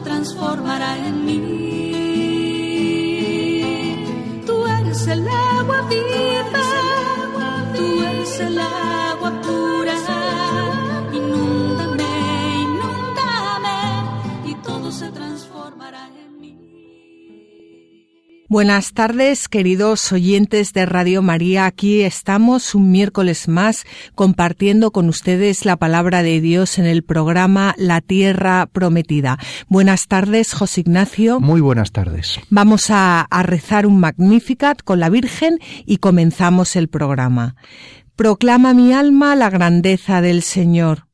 Transformará en mí. Tú eres el agua viva, Buenas tardes, queridos oyentes de Radio María. Aquí estamos un miércoles más compartiendo con ustedes la palabra de Dios en el programa La Tierra Prometida. Buenas tardes, José Ignacio. Muy buenas tardes. Vamos a, a rezar un Magnificat con la Virgen y comenzamos el programa. Proclama mi alma la grandeza del Señor.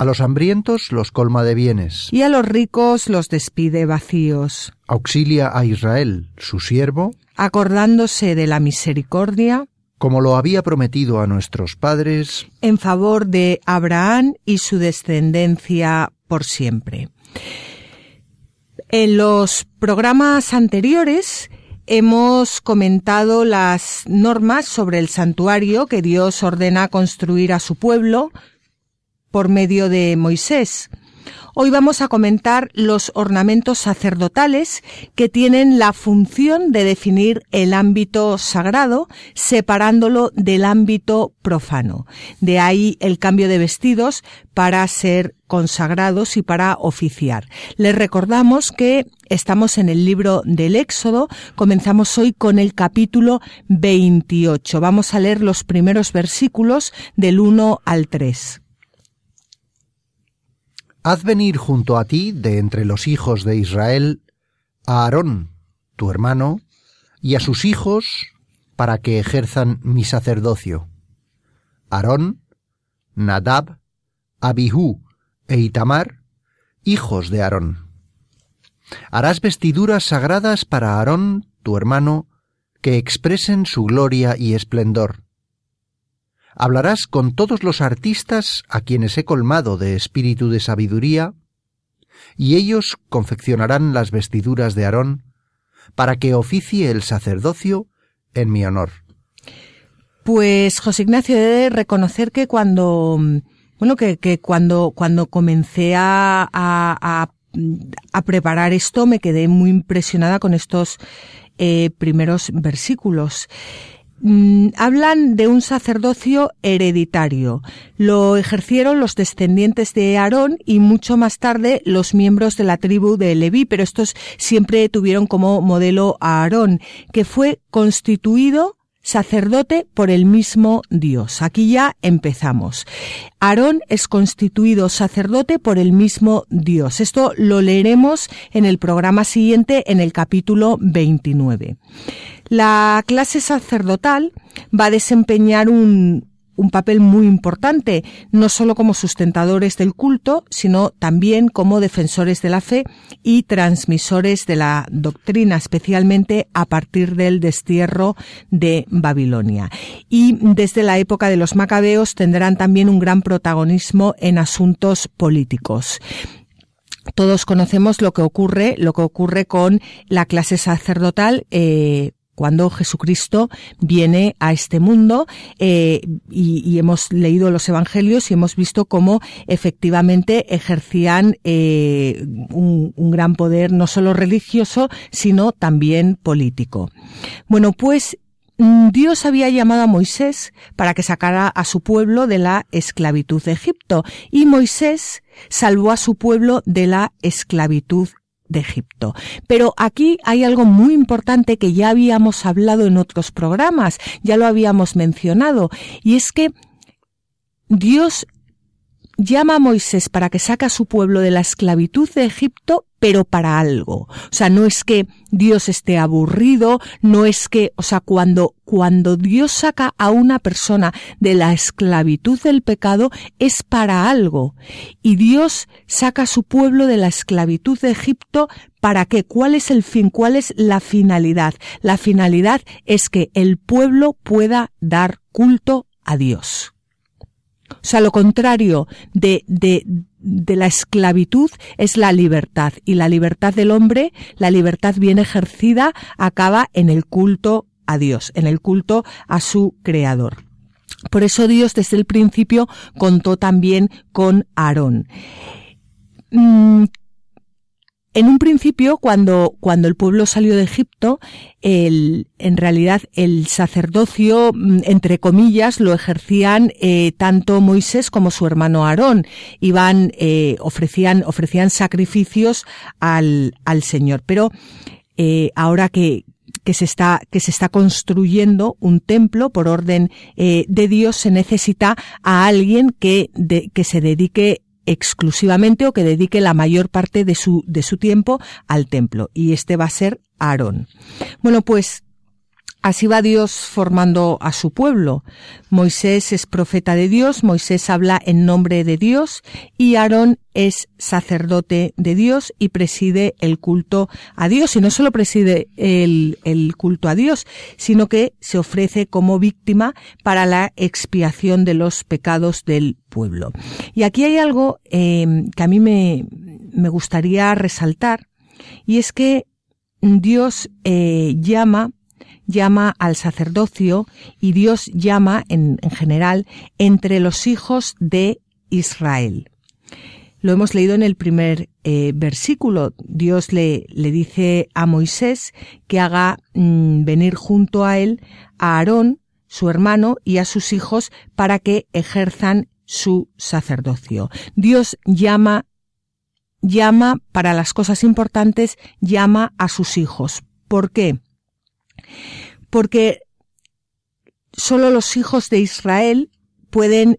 A los hambrientos los colma de bienes. y a los ricos los despide vacíos, Auxilia a Israel, su siervo, acordándose de la misericordia como lo había prometido a nuestros padres. en favor de Abraham y su descendencia por siempre. En los programas anteriores hemos comentado las normas sobre el santuario que Dios ordena construir a su pueblo por medio de Moisés. Hoy vamos a comentar los ornamentos sacerdotales que tienen la función de definir el ámbito sagrado, separándolo del ámbito profano. De ahí el cambio de vestidos para ser consagrados y para oficiar. Les recordamos que estamos en el libro del Éxodo. Comenzamos hoy con el capítulo 28. Vamos a leer los primeros versículos del 1 al 3. Haz venir junto a ti, de entre los hijos de Israel, a Aarón, tu hermano, y a sus hijos, para que ejerzan mi sacerdocio. Aarón, Nadab, Abihú e Itamar, hijos de Aarón. Harás vestiduras sagradas para Aarón, tu hermano, que expresen su gloria y esplendor. Hablarás con todos los artistas a quienes he colmado de espíritu de sabiduría, y ellos confeccionarán las vestiduras de Aarón, para que oficie el sacerdocio en mi honor. Pues José Ignacio he de reconocer que cuando bueno que, que cuando cuando comencé a, a, a, preparar esto me quedé muy impresionada con estos eh, primeros versículos. Mm, hablan de un sacerdocio hereditario. Lo ejercieron los descendientes de Aarón y mucho más tarde los miembros de la tribu de Leví, pero estos siempre tuvieron como modelo a Aarón, que fue constituido sacerdote por el mismo Dios. Aquí ya empezamos. Aarón es constituido sacerdote por el mismo Dios. Esto lo leeremos en el programa siguiente, en el capítulo 29. La clase sacerdotal va a desempeñar un, un papel muy importante, no solo como sustentadores del culto, sino también como defensores de la fe y transmisores de la doctrina, especialmente a partir del destierro de Babilonia. Y desde la época de los macabeos tendrán también un gran protagonismo en asuntos políticos todos conocemos lo que ocurre, lo que ocurre con la clase sacerdotal, eh, cuando Jesucristo viene a este mundo eh, y, y, hemos leído los evangelios y hemos visto cómo efectivamente ejercían eh, un, un, gran poder no solo religioso sino también político. Bueno, pues Dios había llamado a Moisés para que sacara a su pueblo de la esclavitud de Egipto y Moisés salvó a su pueblo de la esclavitud de Egipto. Pero aquí hay algo muy importante que ya habíamos hablado en otros programas, ya lo habíamos mencionado, y es que Dios llama a Moisés para que saque a su pueblo de la esclavitud de Egipto, pero para algo. O sea, no es que Dios esté aburrido, no es que, o sea, cuando, cuando Dios saca a una persona de la esclavitud del pecado, es para algo. Y Dios saca a su pueblo de la esclavitud de Egipto, ¿para qué? ¿Cuál es el fin? ¿Cuál es la finalidad? La finalidad es que el pueblo pueda dar culto a Dios. O sea, lo contrario de, de, de la esclavitud es la libertad. Y la libertad del hombre, la libertad bien ejercida, acaba en el culto a Dios, en el culto a su creador. Por eso Dios desde el principio contó también con Aarón. En un principio, cuando, cuando el pueblo salió de Egipto, el, en realidad el sacerdocio, mm, entre comillas, lo ejercían eh, tanto Moisés como su hermano Aarón. Iban, eh, ofrecían, ofrecían sacrificios al, al Señor. Pero eh, ahora que, que se está que se está construyendo un templo por orden eh, de Dios se necesita a alguien que de, que se dedique exclusivamente o que dedique la mayor parte de su, de su tiempo al templo. Y este va a ser Aarón. Bueno, pues Así va Dios formando a su pueblo. Moisés es profeta de Dios, Moisés habla en nombre de Dios y Aarón es sacerdote de Dios y preside el culto a Dios. Y no solo preside el, el culto a Dios, sino que se ofrece como víctima para la expiación de los pecados del pueblo. Y aquí hay algo eh, que a mí me, me gustaría resaltar y es que Dios eh, llama llama al sacerdocio y Dios llama, en, general, entre los hijos de Israel. Lo hemos leído en el primer eh, versículo. Dios le, le, dice a Moisés que haga mm, venir junto a él a Aarón, su hermano, y a sus hijos para que ejerzan su sacerdocio. Dios llama, llama para las cosas importantes, llama a sus hijos. ¿Por qué? Porque solo los hijos de Israel pueden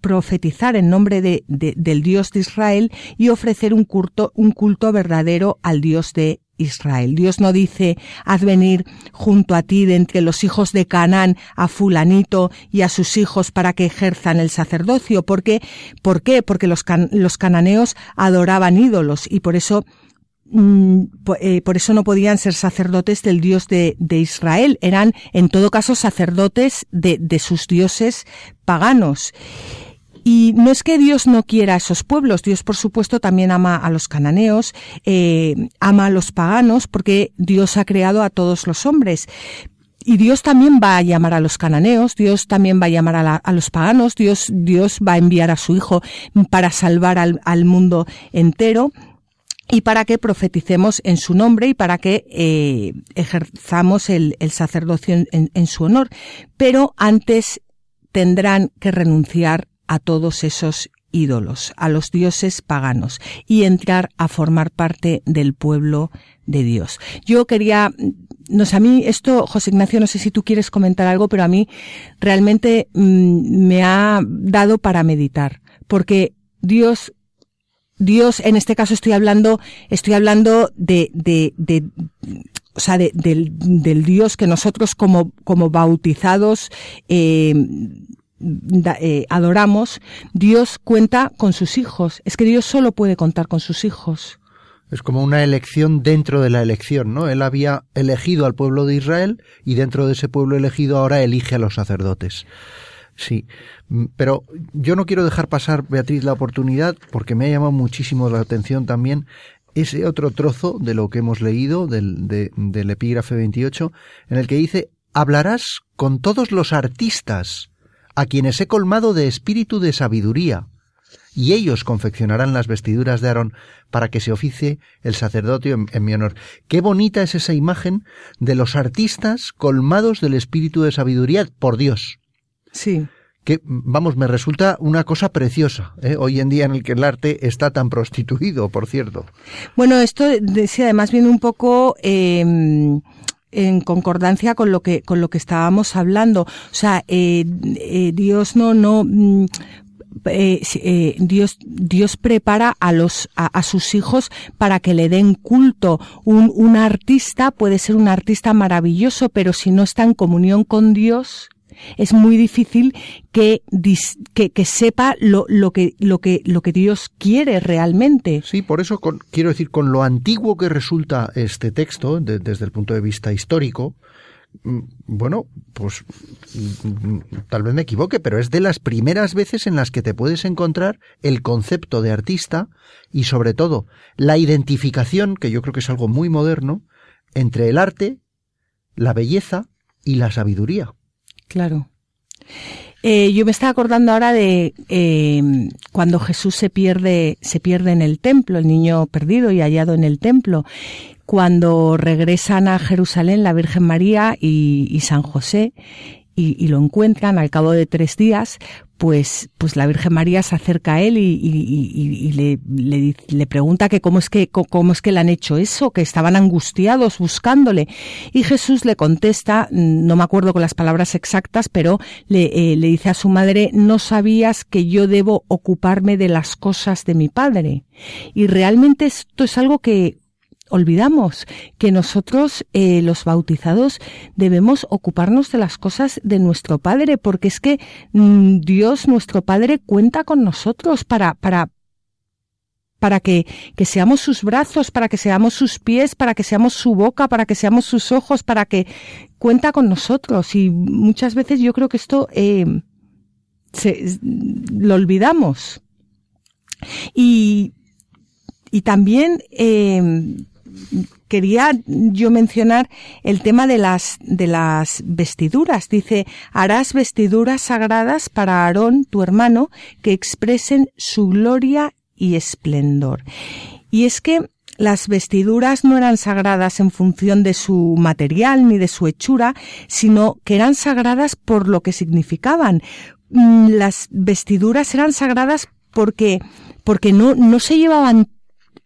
profetizar en nombre de, del Dios de Israel y ofrecer un culto, un culto verdadero al Dios de Israel. Dios no dice, haz venir junto a ti de entre los hijos de Canaán a fulanito y a sus hijos para que ejerzan el sacerdocio. ¿Por qué? ¿Por qué? Porque los, los cananeos adoraban ídolos y por eso por eso no podían ser sacerdotes del Dios de, Israel, eran en todo caso sacerdotes de, sus dioses paganos. Y no es que Dios no quiera a esos pueblos, Dios por supuesto también ama a los cananeos, eh, ama a los paganos, porque Dios ha creado a todos los hombres. Y Dios también va a llamar a los cananeos, Dios también va a llamar a, los paganos, Dios, Dios va a enviar a su Hijo para salvar al, al mundo entero y para que profeticemos en su nombre y para que eh, ejerzamos el, sacerdocio en, su honor. Pero antes tendrán que renunciar a todos esos ídolos, a los dioses paganos y entrar a formar parte del pueblo de Dios. Yo quería, no sé, a mí esto, José Ignacio, no sé si tú quieres comentar algo, pero a mí realmente mm, me ha dado para meditar, porque Dios Dios, en este caso estoy hablando, estoy hablando de, de, de o sea, de, del, del, Dios que nosotros como, como bautizados eh, eh, adoramos, Dios cuenta con sus hijos. Es que Dios solo puede contar con sus hijos. Es como una elección dentro de la elección, ¿no? Él había elegido al pueblo de Israel y dentro de ese pueblo elegido ahora elige a los sacerdotes. Sí, mm, pero yo no quiero dejar pasar, Beatriz, la oportunidad, porque me ha llamado muchísimo la atención también ese otro trozo de lo que hemos leído del, epígrafe 28, en el que dice, hablarás con todos los artistas, a quienes he colmado de espíritu de sabiduría, y ellos confeccionarán las vestiduras de Aarón para que se oficie el sacerdocio en, en, mi honor. Qué bonita es esa imagen de los artistas colmados del espíritu de sabiduría por Dios. Sí. que, vamos, me resulta una cosa preciosa, ¿eh? hoy en día en el que el arte está tan prostituido, por cierto. Bueno, esto sí, además viene un poco... Eh, en concordancia con lo que con lo que estábamos hablando o sea eh, eh, Dios no no mm, eh, eh, Dios, Dios prepara a los, a, sus hijos para que le den culto. Un, un artista puede ser un artista maravilloso, pero si no está en comunión con Dios, es muy difícil que, que, sepa lo, lo, que, lo, que, lo que Dios quiere realmente. Sí, por eso quiero decir, con lo antiguo que resulta este texto, desde el punto de vista histórico, Mm, bueno, pues mm, tal vez me equivoque, pero es de las primeras veces en las que te puedes encontrar el concepto de artista y sobre todo la identificación, que yo creo que es algo muy moderno, entre el arte, la belleza y la sabiduría. Claro. Eh, yo me estaba acordando ahora de eh, cuando Jesús se pierde, se pierde en el templo, el niño perdido y hallado en el templo, cuando regresan a Jerusalén la Virgen María y, San José y, lo encuentran al cabo de tres días, pues, pues la Virgen María se acerca a él y, le, le, pregunta que cómo es que, cómo es que le han hecho eso, que estaban angustiados buscándole. Y Jesús le contesta, no me acuerdo con las palabras exactas, pero le, eh, le dice a su madre, no sabías que yo debo ocuparme de las cosas de mi padre. Y realmente esto es algo que, olvidamos que nosotros, eh, los bautizados, debemos ocuparnos de las cosas de nuestro Padre, porque es que mm, Dios, nuestro Padre, cuenta con nosotros para, para, para que, que, seamos sus brazos, para que seamos sus pies, para que seamos su boca, para que seamos sus ojos, para que cuenta con nosotros. Y muchas veces yo creo que esto eh, se, lo olvidamos. Y, y también eh, quería yo mencionar el tema de las, de las vestiduras. Dice, harás vestiduras sagradas para Aarón, tu hermano, que expresen su gloria y esplendor. Y es que las vestiduras no eran sagradas en función de su material ni de su hechura, sino que eran sagradas por lo que significaban. Mm, las vestiduras eran sagradas porque, porque no, no se llevaban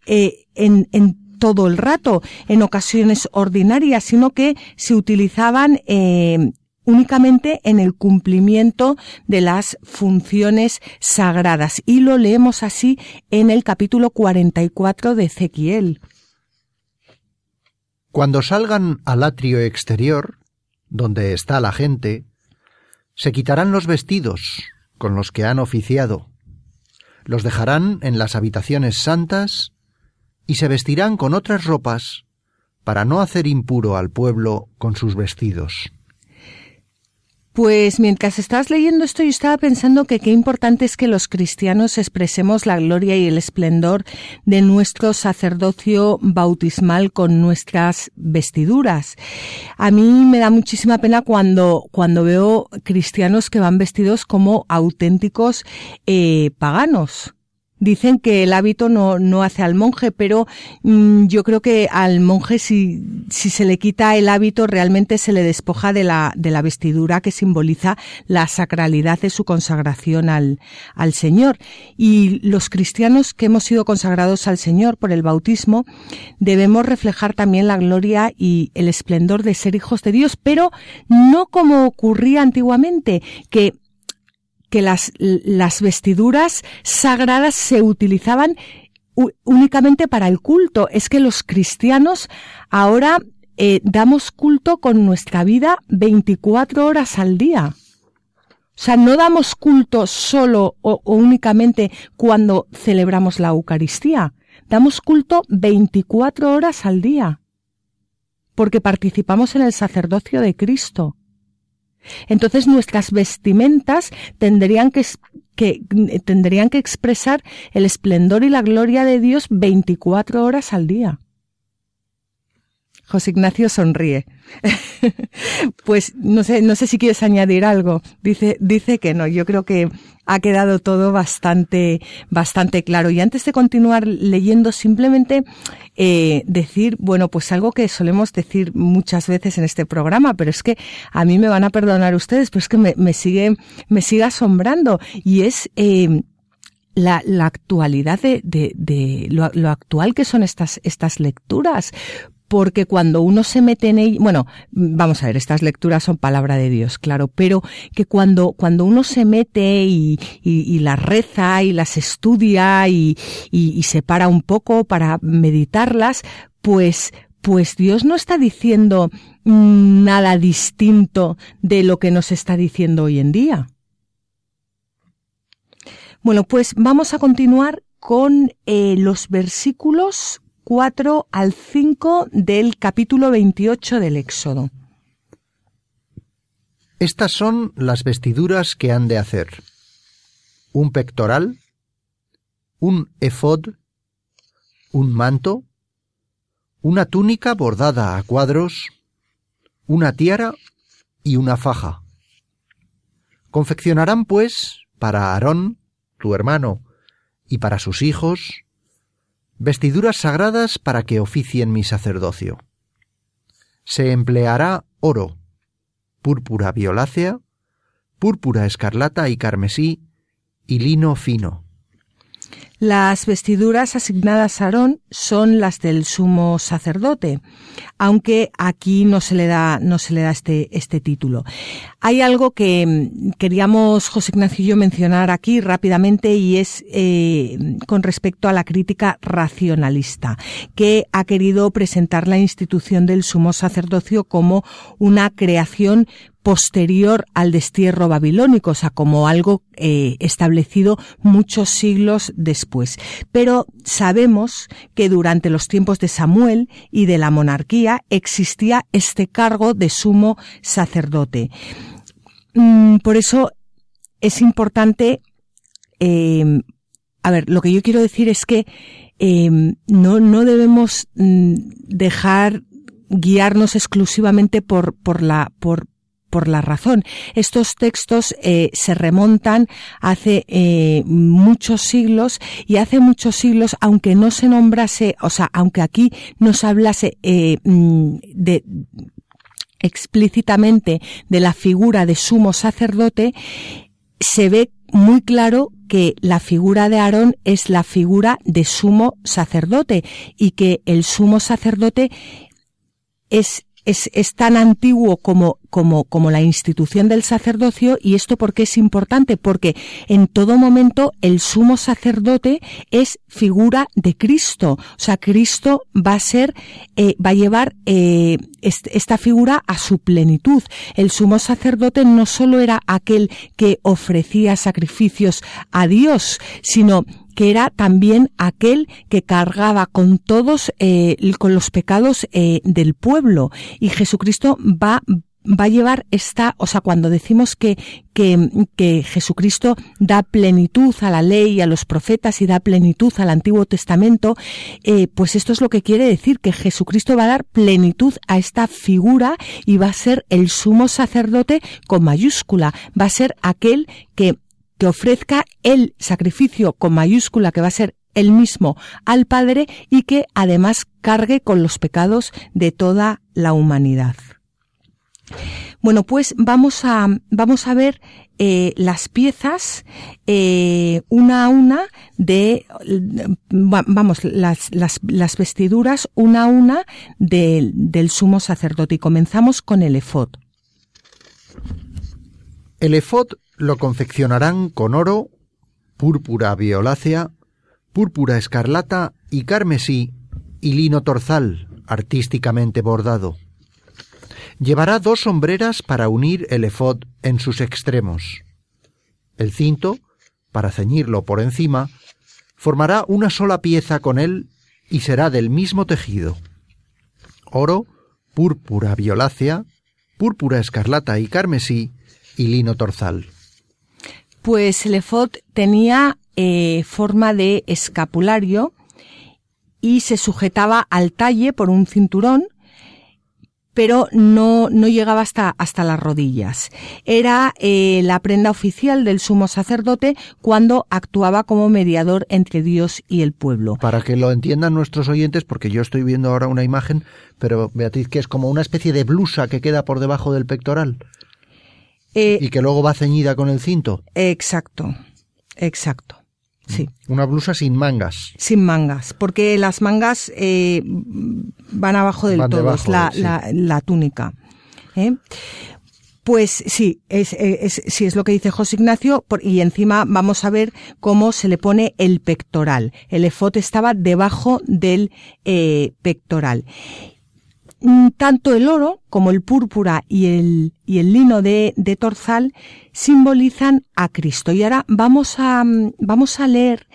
eh, en, en todo el rato en ocasiones ordinarias, sino que se utilizaban eh, únicamente en el cumplimiento de las funciones sagradas. Y lo leemos así en el capítulo 44 de Ezequiel. Cuando salgan al atrio exterior, donde está la gente, se quitarán los vestidos con los que han oficiado, los dejarán en las habitaciones santas y se vestirán con otras ropas para no hacer impuro al pueblo con sus vestidos. Pues mientras estás leyendo esto yo estaba pensando que qué importante es que los cristianos expresemos la gloria y el esplendor de nuestro sacerdocio bautismal con nuestras vestiduras. A mí me da muchísima pena cuando, cuando veo cristianos que van vestidos como auténticos eh, paganos. Dicen que el hábito no, no hace al monje, pero mm, yo creo que al monje si, si se le quita el hábito realmente se le despoja de la, de la vestidura que simboliza la sacralidad de su consagración al, al Señor. Y los cristianos que hemos sido consagrados al Señor por el bautismo debemos reflejar también la gloria y el esplendor de ser hijos de Dios, pero no como ocurría antiguamente, que que las, vestiduras sagradas se utilizaban únicamente para el culto. Es que los cristianos ahora eh, damos culto con nuestra vida 24 horas al día. O sea, no damos culto solo o, únicamente cuando celebramos la Eucaristía. Damos culto 24 horas al día. Porque participamos en el sacerdocio de Cristo. Entonces nuestras vestimentas tendrían que, que, tendrían que expresar el esplendor y la gloria de Dios 24 horas al día. José Ignacio sonríe. pues no sé, no sé si quieres añadir algo. Dice, dice que no. Yo creo que ha quedado todo bastante, bastante claro. Y antes de continuar leyendo, simplemente eh, decir, bueno, pues algo que solemos decir muchas veces en este programa, pero es que a mí me van a perdonar ustedes, pero es que me, sigue, me sigue asombrando. Y es eh, la, actualidad de, de, de lo, lo, actual que son estas, estas lecturas, porque cuando uno se mete en ella, bueno, vamos a ver, estas lecturas son palabra de Dios, claro, pero que cuando, cuando uno se mete y, y, y las reza y las estudia y, y, se para un poco para meditarlas, pues, pues Dios no está diciendo nada distinto de lo que nos está diciendo hoy en día. Bueno, pues vamos a continuar con eh, los versículos 4 al 5 del capítulo 28 del Éxodo. Estas son las vestiduras que han de hacer. Un pectoral, un efod, un manto, una túnica bordada a cuadros, una tiara y una faja. Confeccionarán, pues, para Aarón, tu hermano, y para sus hijos, vestiduras sagradas para que oficien mi sacerdocio. Se empleará oro, púrpura violácea, púrpura escarlata y carmesí, y lino fino. Las vestiduras asignadas a Aarón son las del sumo sacerdote, aunque aquí no se le da, no se le da este, este título. Hay algo que mm, queríamos José Ignacio y yo mencionar aquí rápidamente y es eh, con respecto a la crítica racionalista, que ha querido presentar la institución del sumo sacerdocio como una creación posterior al destierro babilónico, o sea, como algo eh, establecido muchos siglos después. Pero sabemos que durante los tiempos de Samuel y de la monarquía existía este cargo de sumo sacerdote. Mm, por eso es importante, eh, a ver, lo que yo quiero decir es que eh, no, no debemos mm, dejar guiarnos exclusivamente por, por la, por, por la razón. Estos textos eh, se remontan hace eh, muchos siglos y hace muchos siglos, aunque no se nombrase, o sea, aunque aquí no se hablase eh, mm, de explícitamente de la figura de sumo sacerdote, se ve muy claro que la figura de Aarón es la figura de sumo sacerdote y que el sumo sacerdote es es, es tan antiguo como, como, como la institución del sacerdocio y esto porque es importante, porque en todo momento el sumo sacerdote es figura de Cristo, o sea, Cristo va a ser, eh, va a llevar eh, esta figura a su plenitud. El sumo sacerdote no solo era aquel que ofrecía sacrificios a Dios, sino que era también aquel que cargaba con todos, eh, con los pecados eh, del pueblo. Y Jesucristo va va a llevar esta, o sea, cuando decimos que, que, que, Jesucristo da plenitud a la ley, a los profetas y da plenitud al Antiguo Testamento, eh, pues esto es lo que quiere decir, que Jesucristo va a dar plenitud a esta figura y va a ser el sumo sacerdote con mayúscula, va a ser aquel que que ofrezca el sacrificio con mayúscula que va a ser el mismo al Padre y que además cargue con los pecados de toda la humanidad. Bueno, pues vamos a, vamos a ver eh, las piezas eh, una a una de, vamos, las, las, las vestiduras una a una de, del sumo sacerdote y comenzamos con el efod. El efod lo confeccionarán con oro, púrpura violácea, púrpura escarlata y carmesí y lino torzal, artísticamente bordado. Llevará dos sombreras para unir el efod en sus extremos. El cinto, para ceñirlo por encima, formará una sola pieza con él y será del mismo tejido. Oro, púrpura violácea, púrpura escarlata y carmesí y lino torzal. Pues el efod tenía eh, forma de escapulario y se sujetaba al talle por un cinturón pero no, no llegaba hasta, hasta las rodillas. Era eh, la prenda oficial del sumo sacerdote cuando actuaba como mediador entre Dios y el pueblo. Para que lo entiendan nuestros oyentes, porque yo estoy viendo ahora una imagen, pero Beatriz, que es como una especie de blusa que queda por debajo del pectoral. Eh, y que luego va ceñida con el cinto. Exacto, exacto. Sí. Una blusa sin mangas. Sin mangas, porque las mangas eh, van abajo del Van todo, debajo la, sí. la, la túnica. ¿eh? Pues sí, es, es, sí, es lo que dice José Ignacio, por- y encima vamos a ver cómo se le pone el pectoral. El efod estaba debajo del eh, pectoral. Mm, Tanto el oro como el púrpura y el, y el lino de, torzal simbolizan a Cristo. Y ahora vamos a, mm, vamos a leer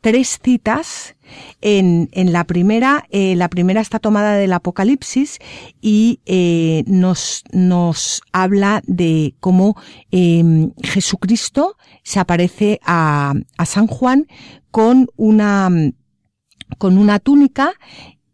tres citas. En, en la primera, eh, la primera está tomada del Apocalipsis y eh, nos, nos habla de cómo eh, Jesucristo se aparece a, a San Juan con una, con una túnica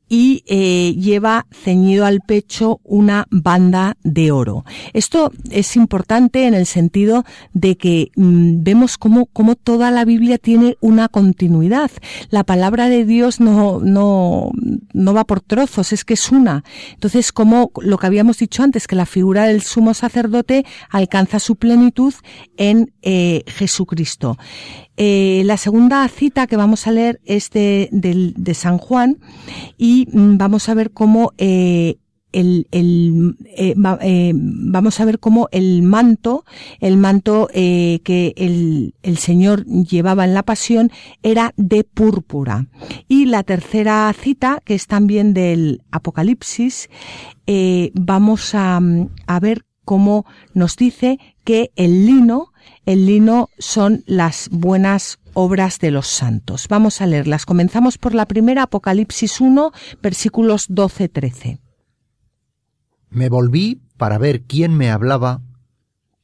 y eh, lleva ceñido al pecho una banda de oro. Esto es importante en el sentido de que mm, vemos cómo, cómo toda la Biblia tiene una continuidad. La palabra de Dios no, no, no va por trozos, es que es una. Entonces, como lo que habíamos dicho antes, que la figura del sumo sacerdote alcanza su plenitud en eh, Jesucristo. Eh, la segunda cita que vamos a leer es de, San Juan y mm, vamos a ver cómo eh, el, eh, va- vamos a ver cómo el manto, el manto que el, el Señor llevaba en la pasión era de púrpura. Y la tercera cita, que es también del Apocalipsis, vamos a, a ver cómo nos dice que el lino, el lino son las buenas obras de los santos. Vamos a leerlas. Comenzamos por la primera, Apocalipsis 1, versículos 12-13. Me volví para ver quién me hablaba,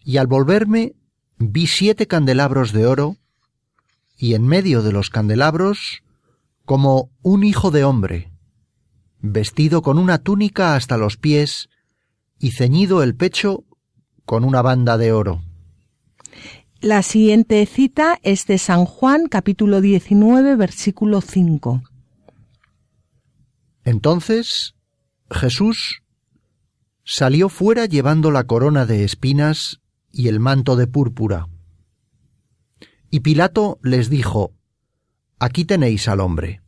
y al volverme vi siete candelabros de oro, y en medio de los candelabros como un hijo de hombre, vestido con una túnica hasta los pies, y ceñido el pecho con una banda de oro. La siguiente cita es de San Juan, capítulo 19, versículo 5. Entonces Jesús salió fuera llevando la corona de espinas y el manto de púrpura. Y Pilato les dijo, Aquí tenéis al hombre.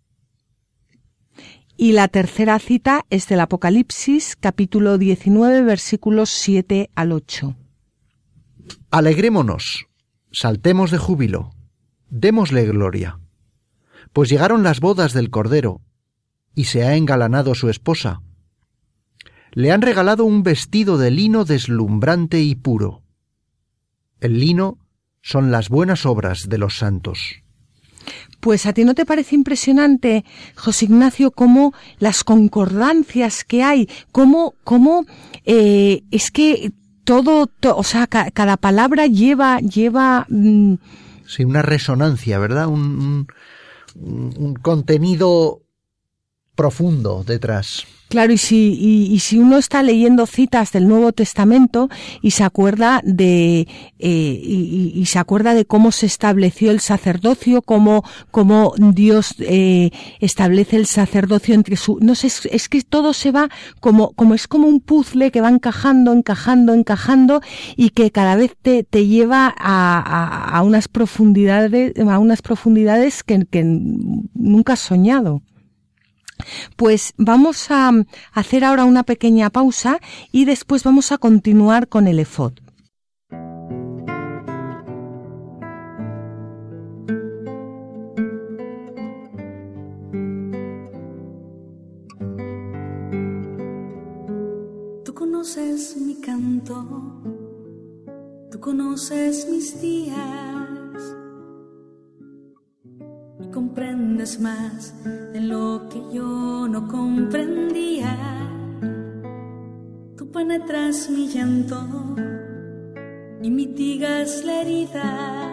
Y la tercera cita es del Apocalipsis, capítulo 19, versículos 7 al 8. Alegrémonos, saltemos de júbilo, démosle gloria, pues llegaron las bodas del Cordero, y se ha engalanado su esposa. Le han regalado un vestido de lino deslumbrante y puro. El lino son las buenas obras de los santos. Pues a ti no te parece impresionante, José Ignacio, cómo las concordancias que hay, cómo, cómo eh, es que todo, to- o sea, ca- cada palabra lleva, lleva, mm, Sí, una resonancia, ¿verdad? Un, un- un contenido profundo detrás. Claro, y si, y, y si uno está leyendo citas del Nuevo Testamento y se acuerda de eh, y, y- se acuerda de cómo se estableció el sacerdocio, cómo, cómo Dios eh, establece el sacerdocio entre su, no sé, es, es que todo se va como, como es como un puzzle que va encajando, encajando, encajando y que cada vez te, te lleva a, a, a unas profundidades, a unas profundidades que, que nunca has soñado. Pues vamos a hacer ahora una pequeña pausa y después vamos a continuar con el efod. Tú conoces mi canto, tú conoces mis días comprendes más de lo que yo no comprendía. Tú penetras mi llanto y mitigas la herida.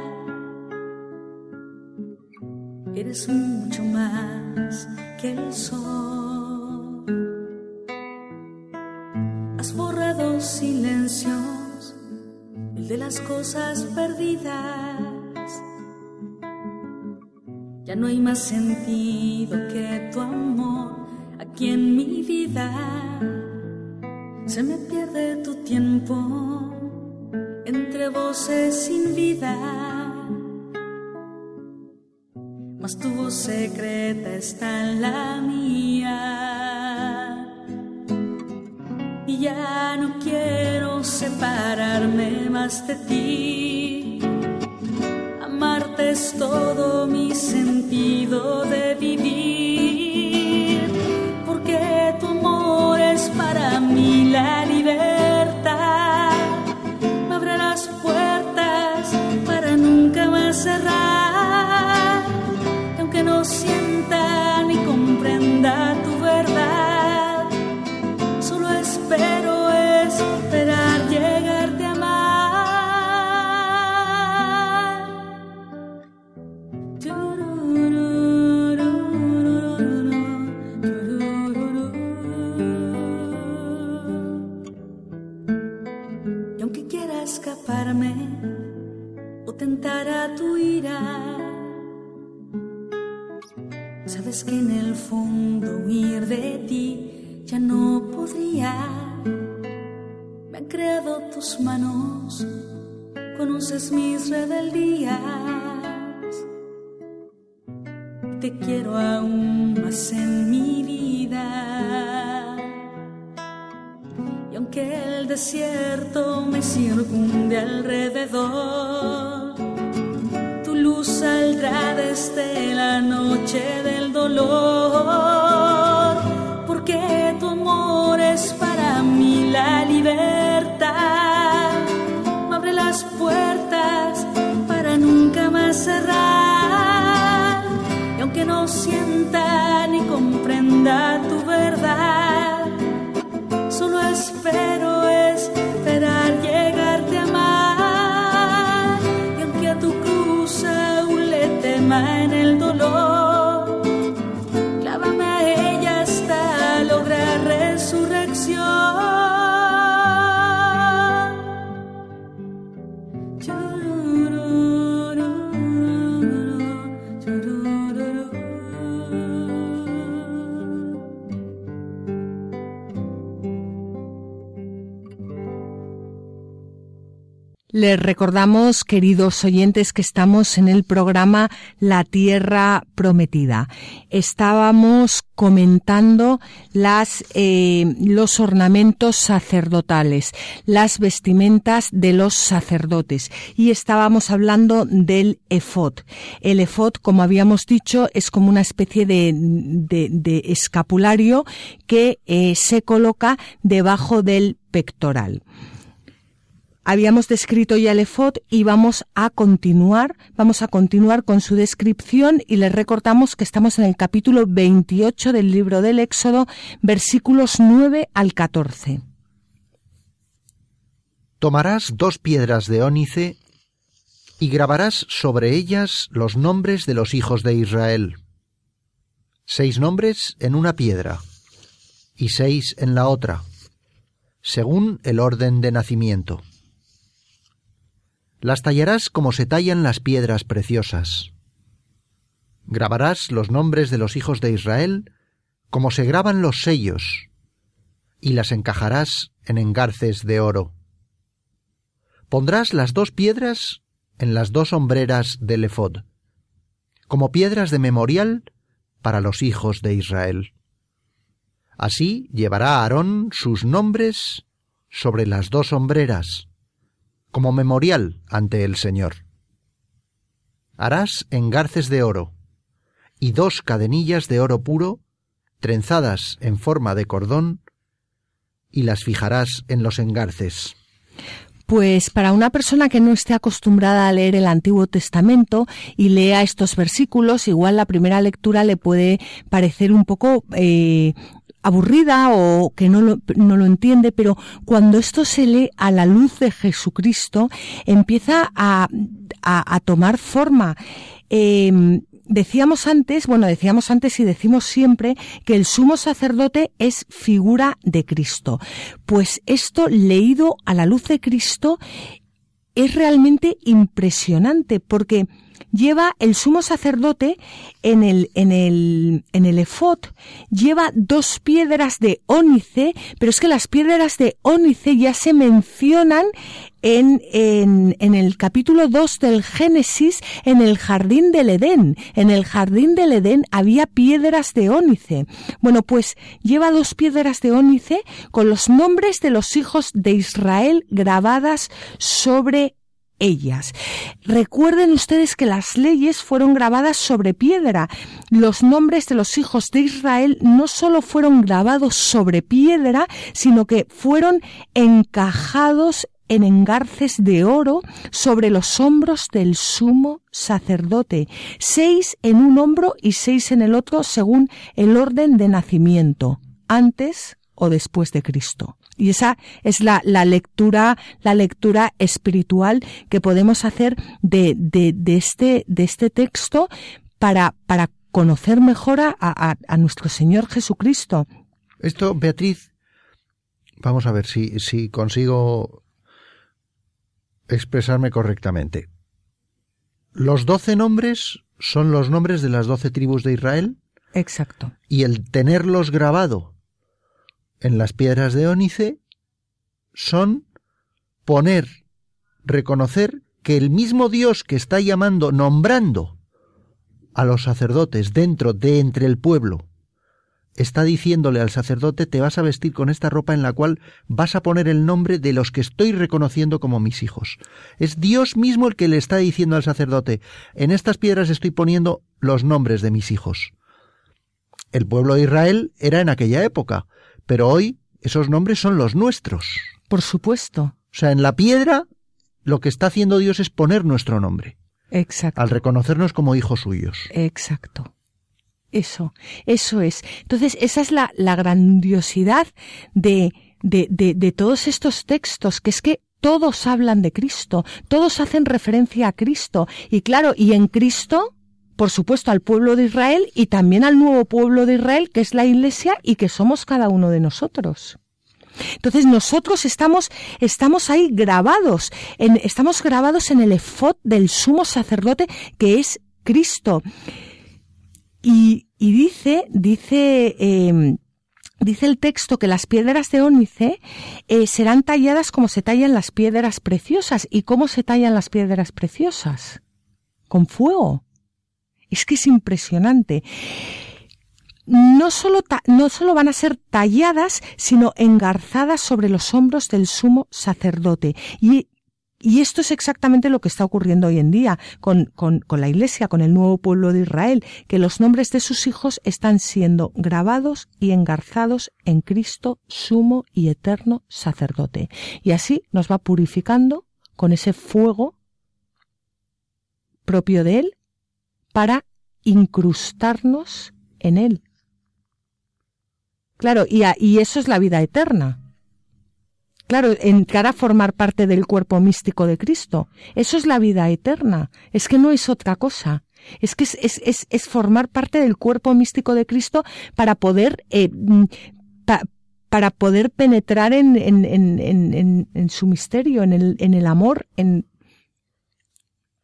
Eres mucho más que el sol. los silencios, el de las cosas perdidas. Ya no hay más sentido que tu amor aquí en mi vida. Se me pierde tu tiempo entre voces sin vida. Mas tu voz secreta está en la mía. Y ya no quiero separarme más de ti. Es todo mi sentido de vivir. Les recordamos, queridos oyentes, que estamos en el programa La Tierra Prometida. Estábamos comentando las, eh, los ornamentos sacerdotales, las vestimentas de los sacerdotes y estábamos hablando del efod. El efod, como habíamos dicho, es como una especie de, de, de escapulario que eh, se coloca debajo del pectoral. Habíamos descrito ya el efod y vamos a continuar, vamos a continuar con su descripción y les recordamos que estamos en el capítulo 28 del libro del Éxodo, versículos 9 al 14. Tomarás dos piedras de ónice y grabarás sobre ellas los nombres de los hijos de Israel. Seis nombres en una piedra y seis en la otra, según el orden de nacimiento. Las tallarás como se tallan las piedras preciosas. Grabarás los nombres de los hijos de Israel como se graban los sellos, y las encajarás en engarces de oro. Pondrás las dos piedras en las dos hombreras del efod, como piedras de memorial para los hijos de Israel. Así llevará Aarón sus nombres sobre las dos hombreras, como memorial ante el Señor. Harás engarces de oro y dos cadenillas de oro puro trenzadas en forma de cordón y las fijarás en los engarces. Pues para una persona que no esté acostumbrada a leer el Antiguo Testamento y lea estos versículos, igual la primera lectura le puede parecer un poco eh, aburrida o que no lo, no lo entiende, pero cuando esto se lee a la luz de Jesucristo, empieza a, a, a tomar forma. Eh, decíamos antes, bueno, decíamos antes y decimos siempre que el sumo sacerdote es figura de Cristo. Pues esto leído a la luz de Cristo es realmente impresionante porque lleva el sumo sacerdote en el, en el, en el efod, lleva dos piedras de ónice, pero es que las piedras de ónice ya se mencionan en, en, en, el capítulo 2 del Génesis, en el jardín del Edén. En el jardín del Edén había piedras de ónice. Bueno, pues lleva dos piedras de ónice con los nombres de los hijos de Israel grabadas sobre ellas. Recuerden ustedes que las leyes fueron grabadas sobre piedra. Los nombres de los hijos de Israel no solo fueron grabados sobre piedra, sino que fueron encajados en engarces de oro sobre los hombros del sumo sacerdote, seis en un hombro y seis en el otro según el orden de nacimiento, antes o después de Cristo. Y esa es la, la, lectura, la lectura espiritual que podemos hacer de, de, de este, de este texto para, para conocer mejor a, a, a, nuestro Señor Jesucristo. Esto, Beatriz, vamos a ver si, si consigo expresarme correctamente. Los doce nombres son los nombres de las doce tribus de Israel. Exacto. Y el tenerlos grabado en las piedras de ónice son poner, reconocer que el mismo Dios que está llamando, nombrando a los sacerdotes dentro de entre el pueblo, está diciéndole al sacerdote, te vas a vestir con esta ropa en la cual vas a poner el nombre de los que estoy reconociendo como mis hijos. Es Dios mismo el que le está diciendo al sacerdote, en estas piedras estoy poniendo los nombres de mis hijos. El pueblo de Israel era en aquella época, pero hoy esos nombres son los nuestros. Por supuesto. O sea, en la piedra lo que está haciendo Dios es poner nuestro nombre. Exacto. Al reconocernos como hijos suyos. Exacto. Eso, eso es. Entonces, esa es la, la grandiosidad de, de, de, de todos estos textos, que es que todos hablan de Cristo, todos hacen referencia a Cristo. Y claro, y en Cristo, por supuesto, al pueblo de Israel y también al nuevo pueblo de Israel, que es la Iglesia y que somos cada uno de nosotros. Entonces nosotros estamos, estamos ahí grabados, en, estamos grabados en el efod del sumo sacerdote que es Cristo. Y, y dice, dice, eh, dice el texto que las piedras de ónice eh, serán talladas como se tallan las piedras preciosas. ¿Y cómo se tallan las piedras preciosas? Con fuego. Es que es impresionante no solo, no solo van a ser talladas, sino engarzadas sobre los hombros del sumo sacerdote. Y, y esto es exactamente lo que está ocurriendo hoy en día con, con, con, la Iglesia, con el nuevo pueblo de Israel, que los nombres de sus hijos están siendo grabados y engarzados en Cristo, sumo y eterno sacerdote. Y así nos va purificando con ese fuego propio de Él para incrustarnos en Él. Claro, y, eso es la vida eterna. Claro, entrar a formar parte del cuerpo místico de Cristo. Eso es la vida eterna. Es que no es otra cosa. Es que es, es, es, es formar parte del cuerpo místico de Cristo para poder, eh, pa, para poder penetrar en, en, en, en, su misterio, en el, en el amor. En...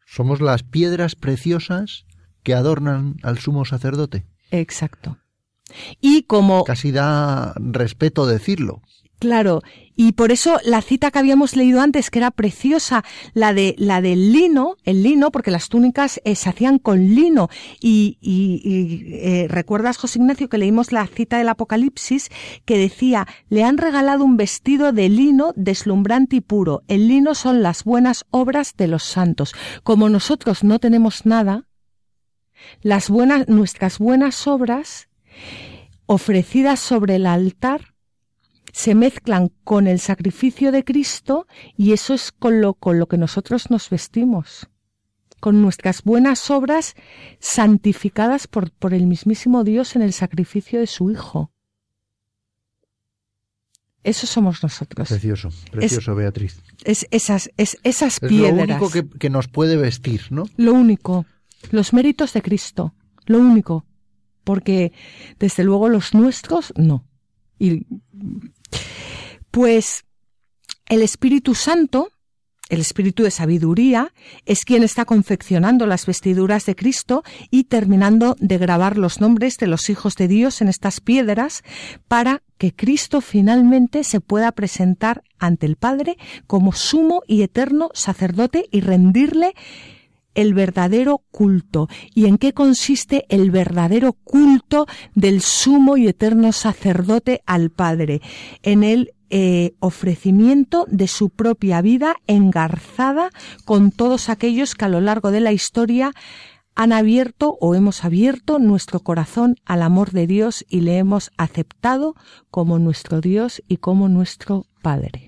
Somos las piedras preciosas que adornan al sumo sacerdote. Exacto. Y como... Casi da respeto decirlo. Claro, y por eso la cita que habíamos leído antes, que era preciosa, la de la del lino, el lino, porque las túnicas eh, se hacían con lino. Y, y, y eh, recuerdas, José Ignacio, que leímos la cita del Apocalipsis, que decía, le han regalado un vestido de lino deslumbrante y puro. El lino son las buenas obras de los santos. Como nosotros no tenemos nada, las buenas, nuestras buenas obras ofrecidas sobre el altar se mezclan con el sacrificio de Cristo y eso es con lo, con lo que nosotros nos vestimos, con nuestras buenas obras santificadas por, por el mismísimo Dios en el sacrificio de su Hijo. Eso somos nosotros. Precioso, precioso, es, Beatriz. Es esas, es esas es piedras. lo único que, que, nos puede vestir, ¿no? Lo único. Los méritos de Cristo, lo único, porque desde luego los nuestros no. Y pues el Espíritu Santo, el Espíritu de sabiduría, es quien está confeccionando las vestiduras de Cristo y terminando de grabar los nombres de los hijos de Dios en estas piedras para que Cristo finalmente se pueda presentar ante el Padre como sumo y eterno sacerdote y rendirle el verdadero culto. ¿Y en qué consiste el verdadero culto del sumo y eterno sacerdote al Padre? En el eh, ofrecimiento de su propia vida engarzada con todos aquellos que a lo largo de la historia han abierto o hemos abierto nuestro corazón al amor de Dios y le hemos aceptado como nuestro Dios y como nuestro Padre.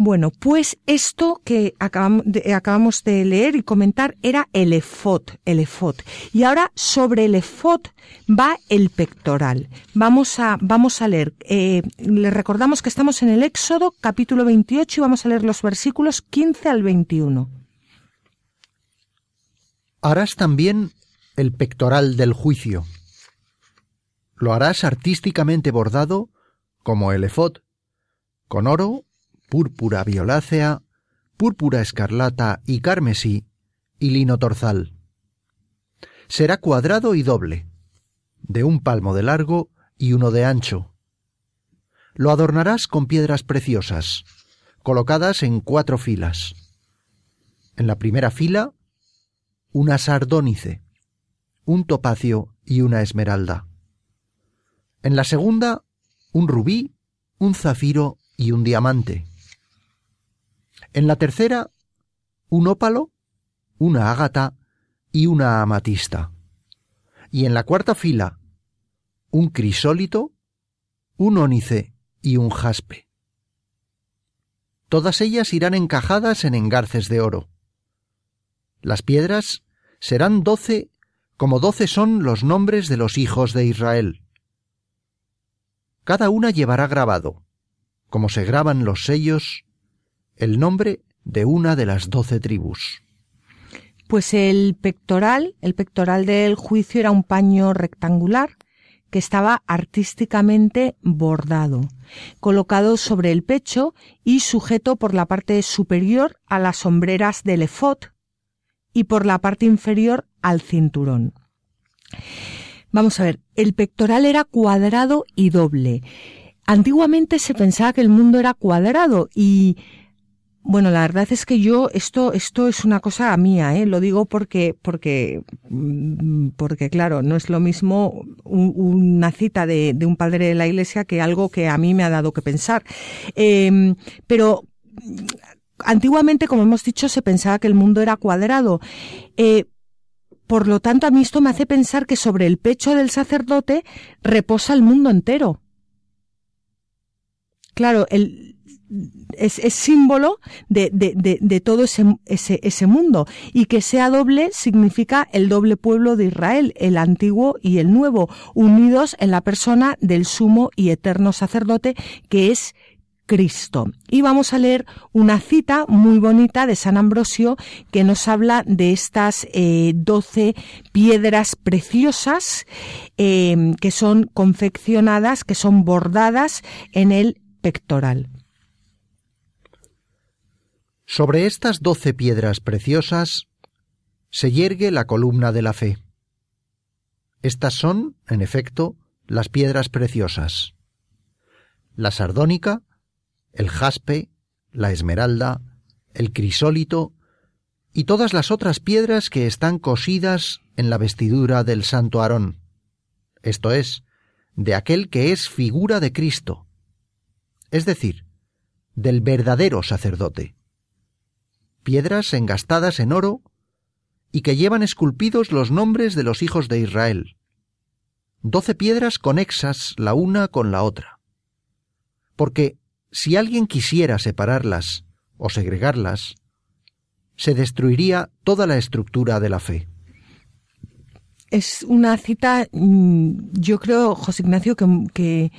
Bueno, pues esto que acabamos de, leer y comentar era el efot, el. Y ahora sobre el efot va el pectoral. Vamos a, vamos a leer. Eh, le recordamos que estamos en el Éxodo capítulo 28 y vamos a leer los versículos 15 al 21. Harás también el pectoral del juicio. Lo harás artísticamente bordado como el efot, con oro púrpura violácea, púrpura escarlata y carmesí, y lino torzal. Será cuadrado y doble, de un palmo de largo y uno de ancho. Lo adornarás con piedras preciosas, colocadas en cuatro filas. En la primera fila, una sardónice, un topacio y una esmeralda. En la segunda, un rubí, un zafiro y un diamante. En la tercera, un ópalo, una ágata y una amatista. Y en la cuarta fila, un crisólito, un ónice y un jaspe. Todas ellas irán encajadas en engarces de oro. Las piedras serán doce como doce son los nombres de los hijos de Israel. Cada una llevará grabado, como se graban los sellos el nombre de una de las doce tribus. Pues el pectoral, el pectoral del juicio era un paño rectangular que estaba artísticamente bordado, colocado sobre el pecho y sujeto por la parte superior a las sombreras del efod y por la parte inferior al cinturón. Vamos a ver, el pectoral era cuadrado y doble. Antiguamente se pensaba que el mundo era cuadrado y bueno, la verdad es que yo esto esto es una cosa mía, ¿eh? Lo digo porque porque mm, porque claro, no es lo mismo una cita de, un padre de la Iglesia que algo que a mí me ha dado que pensar. Em, pero antiguamente, como hemos dicho, se pensaba que el mundo era cuadrado. Eh, por lo tanto, a mí esto me hace pensar que sobre el pecho del sacerdote reposa el mundo entero. Claro, el, es, símbolo de, todo ese, mundo. Y que sea doble significa el doble pueblo de Israel, el antiguo y el nuevo, unidos en la persona del sumo y eterno sacerdote que es Cristo. Y vamos a leer una cita muy bonita de San Ambrosio que nos habla de estas eh, doce piedras preciosas eh, que son confeccionadas, que son bordadas en el pectoral. Sobre estas doce piedras preciosas se yergue la columna de la fe. Estas son, en efecto, las piedras preciosas. La sardónica, el jaspe, la esmeralda, el crisólito y todas las otras piedras que están cosidas en la vestidura del santo Aarón, esto es, de aquel que es figura de Cristo, es decir, del verdadero sacerdote piedras engastadas en oro y que llevan esculpidos los nombres de los hijos de Israel. Doce piedras conexas la una con la otra. Porque si alguien quisiera separarlas o segregarlas, se destruiría toda la estructura de la fe. Es una cita, mm, yo creo, José Ignacio, que,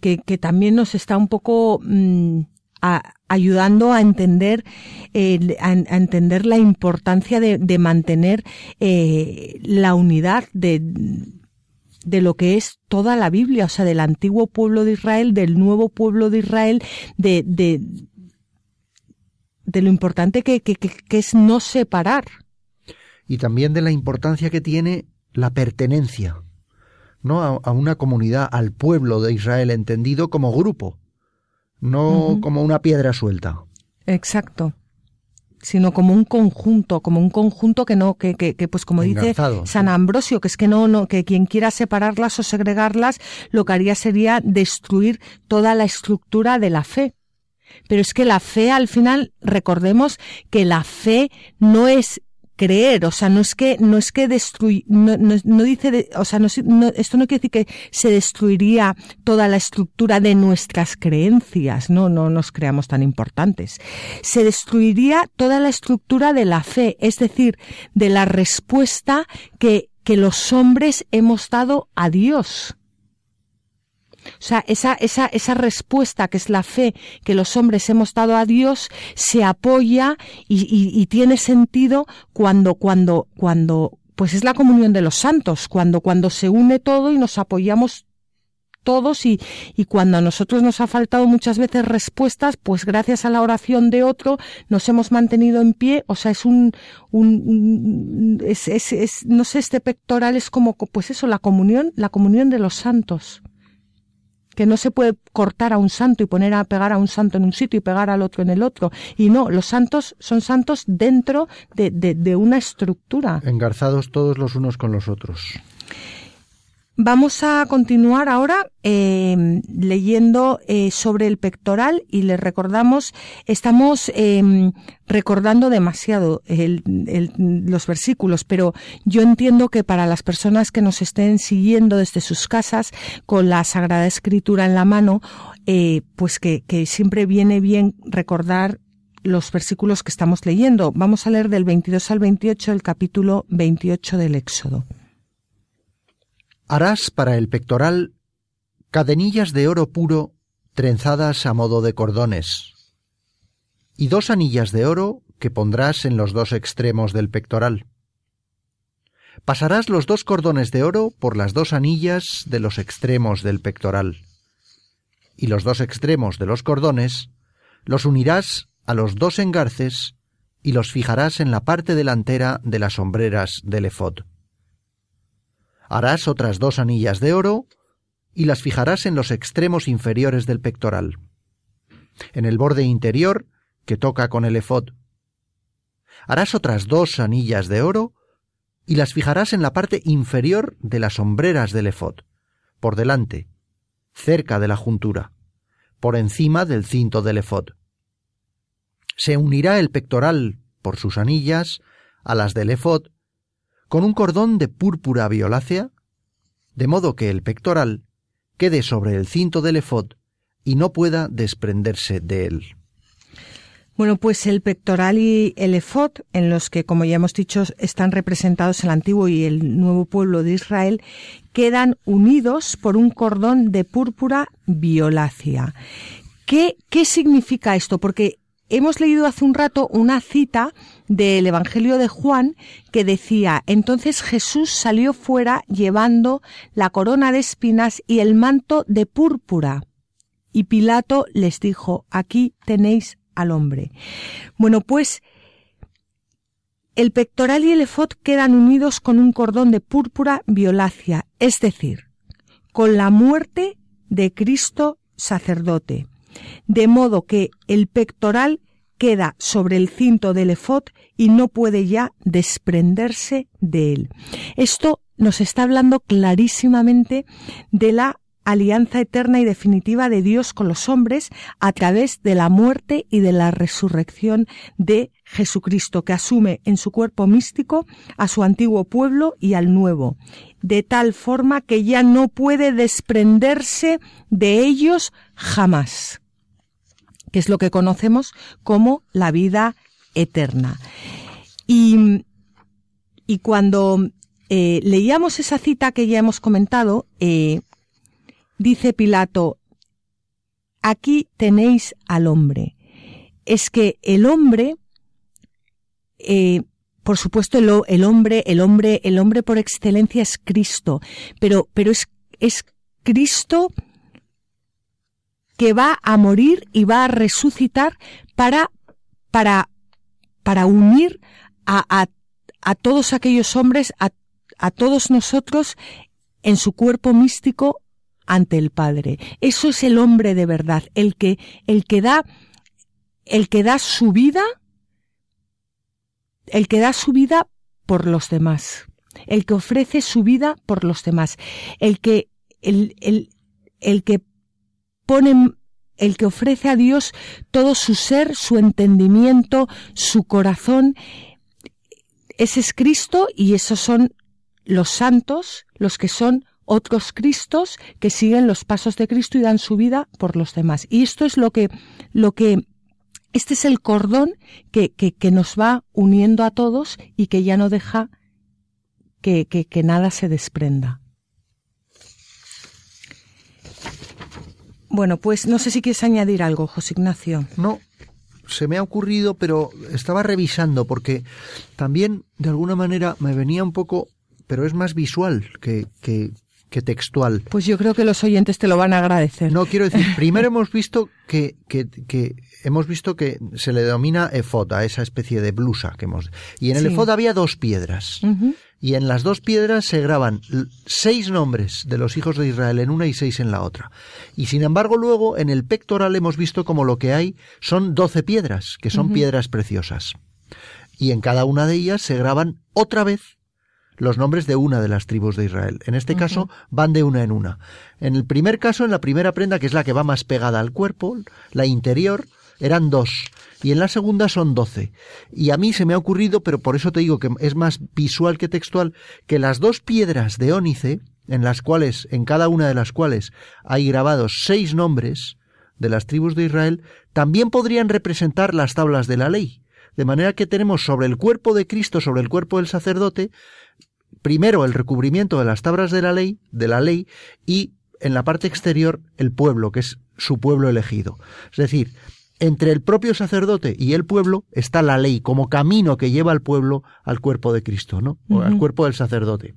que, también nos está un poco ayudando a entender, a, entender la importancia de, mantener eh, la unidad de, de lo que es toda la Biblia, o sea, del antiguo pueblo de Israel, del nuevo pueblo de Israel, de, de, de lo importante que, que, es no separar. Y también de la importancia que tiene la pertenencia, ¿no? A, una comunidad, al pueblo de Israel entendido como grupo, no como una piedra suelta. Exacto sino como un conjunto, como un conjunto que no, que, que, que pues como dice San Ambrosio, que es que no, no, que quien quiera separarlas o segregarlas, lo que haría sería destruir toda la estructura de la fe. Pero es que la fe, al final, recordemos que la fe no es creer, o sea, no es que, no es que destruir, no, no, dice, o sea, no, esto no quiere decir que se destruiría toda la estructura de nuestras creencias, no, no nos creamos tan importantes. Se destruiría toda la estructura de la fe, es decir, de la respuesta que, que los hombres hemos dado a Dios. O sea, esa, esa, esa respuesta que es la fe que los hombres hemos dado a Dios se apoya y, y, tiene sentido cuando, cuando, cuando, pues es la comunión de los santos, cuando, cuando se une todo y nos apoyamos todos y, y, cuando a nosotros nos ha faltado muchas veces respuestas, pues gracias a la oración de otro nos hemos mantenido en pie, o sea, es un, un, es, es, es, no sé, este pectoral es como, pues eso, la comunión, la comunión de los santos que no se puede cortar a un santo y poner a pegar a un santo en un sitio y pegar al otro en el otro. Y no, los santos son santos dentro de, de, de una estructura. Engarzados todos los unos con los otros. Vamos a continuar ahora eh, leyendo eh, sobre el pectoral y les recordamos, estamos eh, recordando demasiado el, los versículos, pero yo entiendo que para las personas que nos estén siguiendo desde sus casas con la Sagrada Escritura en la mano, eh, pues que, que siempre viene bien recordar los versículos que estamos leyendo. Vamos a leer del 22 al 28 el capítulo 28 del Éxodo. Harás para el pectoral cadenillas de oro puro trenzadas a modo de cordones, y dos anillas de oro que pondrás en los dos extremos del pectoral. Pasarás los dos cordones de oro por las dos anillas de los extremos del pectoral, y los dos extremos de los cordones los unirás a los dos engarces y los fijarás en la parte delantera de las sombreras del efod. Harás otras dos anillas de oro y las fijarás en los extremos inferiores del pectoral, en el borde interior que toca con el efod. Harás otras dos anillas de oro y las fijarás en la parte inferior de las sombreras del efod, por delante, cerca de la juntura, por encima del cinto del efod. Se unirá el pectoral por sus anillas a las del efod con un cordón de púrpura violácea, de modo que el pectoral quede sobre el cinto del efod y no pueda desprenderse de él. Bueno, pues el pectoral y el efod, en los que, como ya hemos dicho, están representados el antiguo y el nuevo pueblo de Israel, quedan unidos por un cordón de púrpura violácea. ¿Qué, qué significa esto? Porque hemos leído hace un rato una cita del Evangelio de Juan que decía, entonces Jesús salió fuera llevando la corona de espinas y el manto de púrpura. Y Pilato les dijo, aquí tenéis al hombre. Bueno, pues el pectoral y el efod quedan unidos con un cordón de púrpura violácea, es decir, con la muerte de Cristo sacerdote de modo que el pectoral queda sobre el cinto del efod y no puede ya desprenderse de él. Esto nos está hablando clarísimamente de la alianza eterna y definitiva de Dios con los hombres a través de la muerte y de la resurrección de Jesucristo, que asume en su cuerpo místico a su antiguo pueblo y al nuevo, de tal forma que ya no puede desprenderse de ellos jamás que es lo que conocemos como la vida eterna. Y, y cuando eh, leíamos esa cita que ya hemos comentado, eh, dice Pilato, aquí tenéis al hombre. Es que el hombre, eh, por supuesto, el, el, hombre, el hombre, el hombre por excelencia es Cristo, pero, pero es, es Cristo que va a morir y va a resucitar para, para, para unir a, a, a todos aquellos hombres, a, a todos nosotros en su cuerpo místico ante el Padre. Eso es el hombre de verdad, el que, el que da, el que da su vida, el que da su vida por los demás, el que ofrece su vida por los demás, el que, el, el, el que el que ofrece a Dios todo su ser, su entendimiento, su corazón, ese es Cristo y esos son los santos, los que son otros Cristos que siguen los pasos de Cristo y dan su vida por los demás. Y esto es lo que, lo que, este es el cordón que, que, que nos va uniendo a todos y que ya no deja que, que nada se desprenda. Bueno, pues no sé si quieres añadir algo, José Ignacio. No, se me ha ocurrido, pero estaba revisando porque también de alguna manera me venía un poco, pero es más visual que, que, que textual. Pues yo creo que los oyentes te lo van a agradecer. No, quiero decir, primero hemos visto que, que, que hemos visto que se le denomina efod a esa especie de blusa que hemos. Y en el Sí. efod había dos piedras. Uh -huh. Y en las dos piedras se graban seis nombres de los hijos de Israel en una y seis en la otra. Y sin embargo luego en el pectoral hemos visto como lo que hay son doce piedras, que son uh -huh. piedras preciosas. Y en cada una de ellas se graban otra vez los nombres de una de las tribus de Israel. En este uh -huh. caso van de una en una. En el primer caso, en la primera prenda, que es la que va más pegada al cuerpo, la interior, eran dos. Y en la segunda son doce. Y a mí se me ha ocurrido, pero por eso te digo que es más visual que textual, que las dos piedras de ónice, en las cuales, en cada una de las cuales hay grabados seis nombres de las tribus de Israel, también podrían representar las tablas de la ley. De manera que tenemos sobre el cuerpo de Cristo, sobre el cuerpo del sacerdote, primero el recubrimiento de las tablas de la ley, de la ley, y en la parte exterior el pueblo, que es su pueblo elegido. Es decir, entre el propio sacerdote y el pueblo está la ley como camino que lleva al pueblo al cuerpo de Cristo, ¿no? O uh -huh. al cuerpo del sacerdote,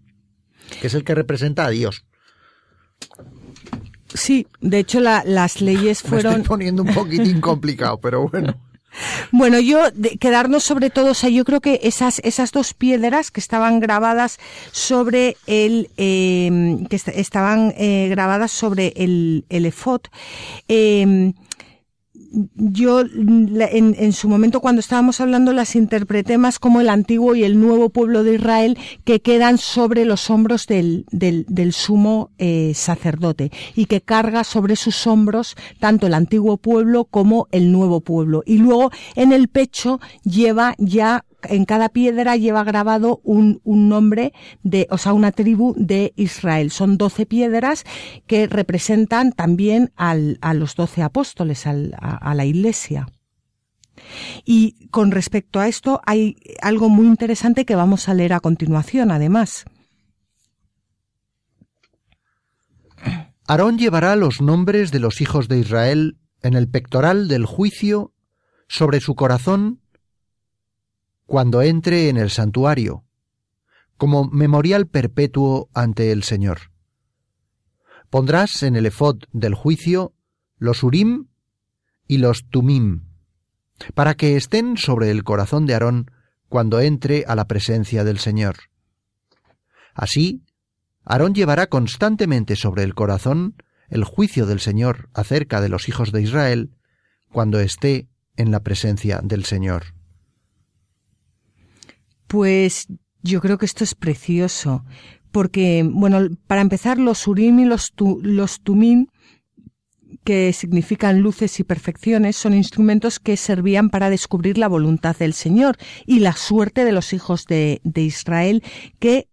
que es el que representa a Dios. Sí, de hecho la, las leyes fueron. Me estoy poniendo un poquitín complicado, pero bueno. Bueno, yo de, quedarnos sobre todo, o sea, yo creo que esas esas dos piedras que estaban grabadas sobre el eh, que est estaban eh, grabadas sobre el el efod. Eh, yo en, en, su momento cuando estábamos hablando las interpreté más como el antiguo y el nuevo pueblo de Israel que quedan sobre los hombros del, del, del sumo eh, sacerdote y que carga sobre sus hombros tanto el antiguo pueblo como el nuevo pueblo. Y luego en el pecho lleva ya en cada piedra lleva grabado un, nombre de, o sea, una tribu de Israel. Son doce piedras que representan también al, a los doce apóstoles, al, a la iglesia. Y con respecto a esto hay algo muy interesante que vamos a leer a continuación, además. Aarón llevará los nombres de los hijos de Israel en el pectoral del juicio sobre su corazón cuando entre en el santuario, como memorial perpetuo ante el Señor. Pondrás en el efod del juicio los urim y los tumim, para que estén sobre el corazón de Aarón cuando entre a la presencia del Señor. Así, Aarón llevará constantemente sobre el corazón el juicio del Señor acerca de los hijos de Israel cuando esté en la presencia del Señor. Pues yo creo que esto es precioso, porque, bueno, para empezar, los urim y los, tu, los tumim, que significan luces y perfecciones, son instrumentos que servían para descubrir la voluntad del Señor y la suerte de los hijos de, de Israel, que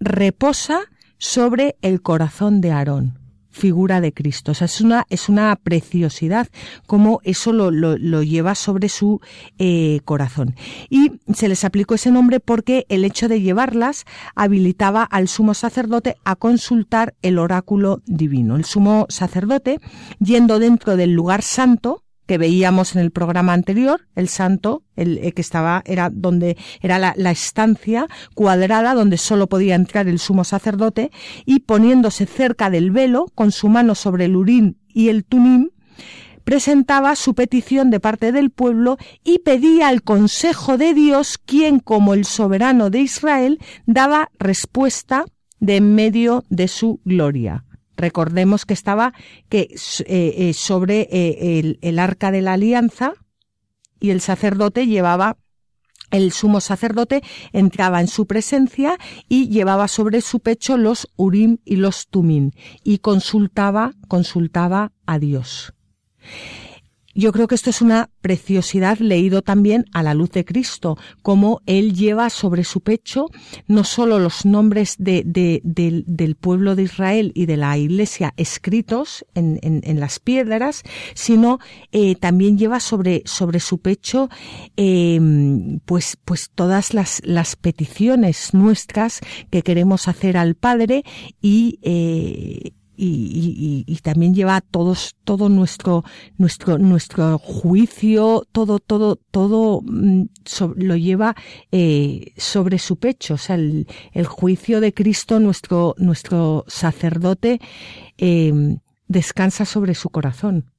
reposa sobre el corazón de Aarón. Figura de Cristo. O sea, es una, es una preciosidad como eso lo, lo, lleva sobre su eh, corazón. Y se les aplicó ese nombre porque el hecho de llevarlas habilitaba al sumo sacerdote a consultar el oráculo divino. El sumo sacerdote, yendo dentro del lugar santo, que veíamos en el programa anterior, el santo, el, eh, que estaba, era donde era la, estancia cuadrada donde solo podía entrar el sumo sacerdote y poniéndose cerca del velo con su mano sobre el urín y el tunim, presentaba su petición de parte del pueblo y pedía al consejo de Dios, quien como el soberano de Israel daba respuesta de en medio de su gloria. Recordemos que estaba que, eh, eh, sobre eh, el, arca de la alianza y el sacerdote llevaba el sumo sacerdote entraba en su presencia y llevaba sobre su pecho los urim y los tumim y consultaba, consultaba a Dios. Yo creo que esto es una preciosidad leído también a la luz de Cristo, como Él lleva sobre su pecho no solo los nombres de, del pueblo de Israel y de la Iglesia escritos en, en, las piedras, sino eh, también lleva sobre, sobre su pecho em, pues, pues todas las, las peticiones nuestras que queremos hacer al Padre y eh, y, y, también lleva todos, todo nuestro, nuestro, nuestro juicio, todo, todo, todo mm, lo lleva eh, sobre su pecho. O sea, el, el, juicio de Cristo, nuestro, nuestro sacerdote, eh, descansa sobre su corazón.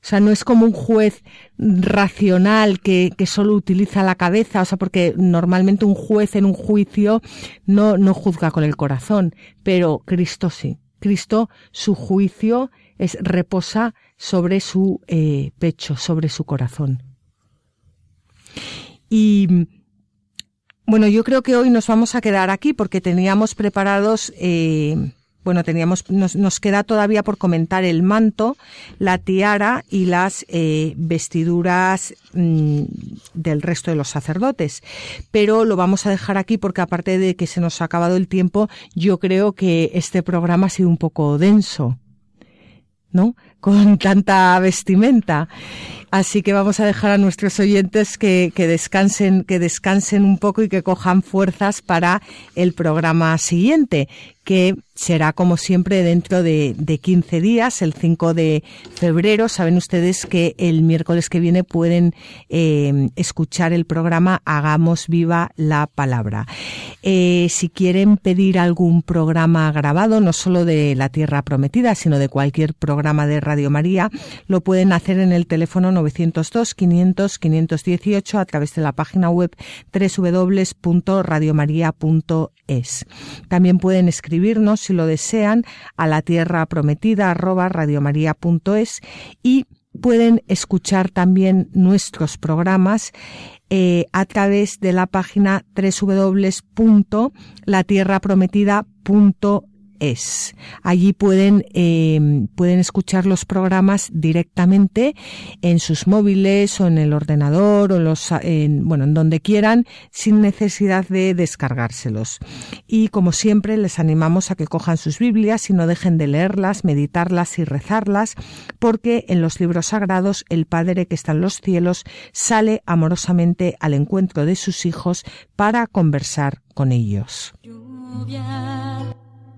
O sea, no es como un juez racional que, solo utiliza la cabeza, o sea, porque normalmente un juez en un juicio no, no juzga con el corazón, pero Cristo sí. Cristo, su juicio es reposa sobre su eh, pecho, sobre su corazón. Y bueno, yo creo que hoy nos vamos a quedar aquí porque teníamos preparados eh, bueno, teníamos, nos, queda todavía por comentar el manto, la tiara y las eh, vestiduras mm, del resto de los sacerdotes. Pero lo vamos a dejar aquí porque aparte de que se nos ha acabado el tiempo, yo creo que este programa ha sido un poco denso. ¿no? Con tanta vestimenta. Así que vamos a dejar a nuestros oyentes que, que, descansen, que descansen un poco y que cojan fuerzas para el programa siguiente, que será como siempre dentro de, de 15 días, el 5 de febrero. Saben ustedes que el miércoles que viene pueden eh, escuchar el programa Hagamos viva la palabra. Eh, si quieren pedir algún programa grabado, no solo de la Tierra Prometida, sino de cualquier programa de Radio María, lo pueden hacer en el teléfono 902 500 518 a través de la página web www.radiomaria.es. También pueden escribir si lo desean, a la tierra prometida radiomaria.es y pueden escuchar también nuestros programas eh, a través de la página www.latierraprometida.es es. Allí pueden, eh, pueden escuchar los programas directamente en sus móviles o en el ordenador o los, en, bueno, en donde quieran sin necesidad de descargárselos. Y como siempre les animamos a que cojan sus Biblias y no dejen de leerlas, meditarlas y rezarlas porque en los libros sagrados el Padre que está en los cielos sale amorosamente al encuentro de sus hijos para conversar con ellos.